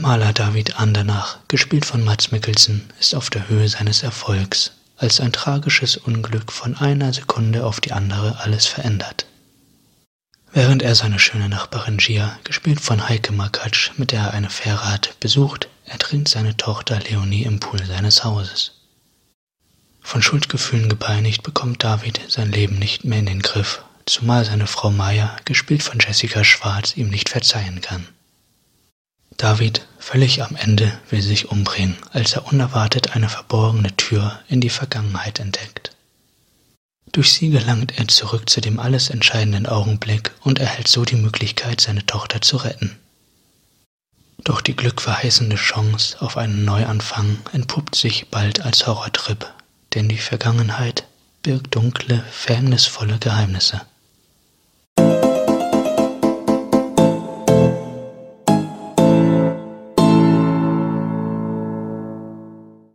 Maler David Andernach, gespielt von Mats Mikkelsen, ist auf der Höhe seines Erfolgs, als ein tragisches Unglück von einer Sekunde auf die andere alles verändert. Während er seine schöne Nachbarin Gia, gespielt von Heike Makatsch, mit der er eine Fähre hat, besucht, ertrinkt seine Tochter Leonie im Pool seines Hauses. Von Schuldgefühlen gepeinigt bekommt David sein Leben nicht mehr in den Griff, zumal seine Frau Maya, gespielt von Jessica Schwarz, ihm nicht verzeihen kann. David, völlig am Ende, will sich umbringen, als er unerwartet eine verborgene Tür in die Vergangenheit entdeckt. Durch sie gelangt er zurück zu dem alles entscheidenden Augenblick und erhält so die Möglichkeit, seine Tochter zu retten. Doch die glückverheißende Chance auf einen Neuanfang entpuppt sich bald als Horrortrip, denn die Vergangenheit birgt dunkle, verhängnisvolle Geheimnisse.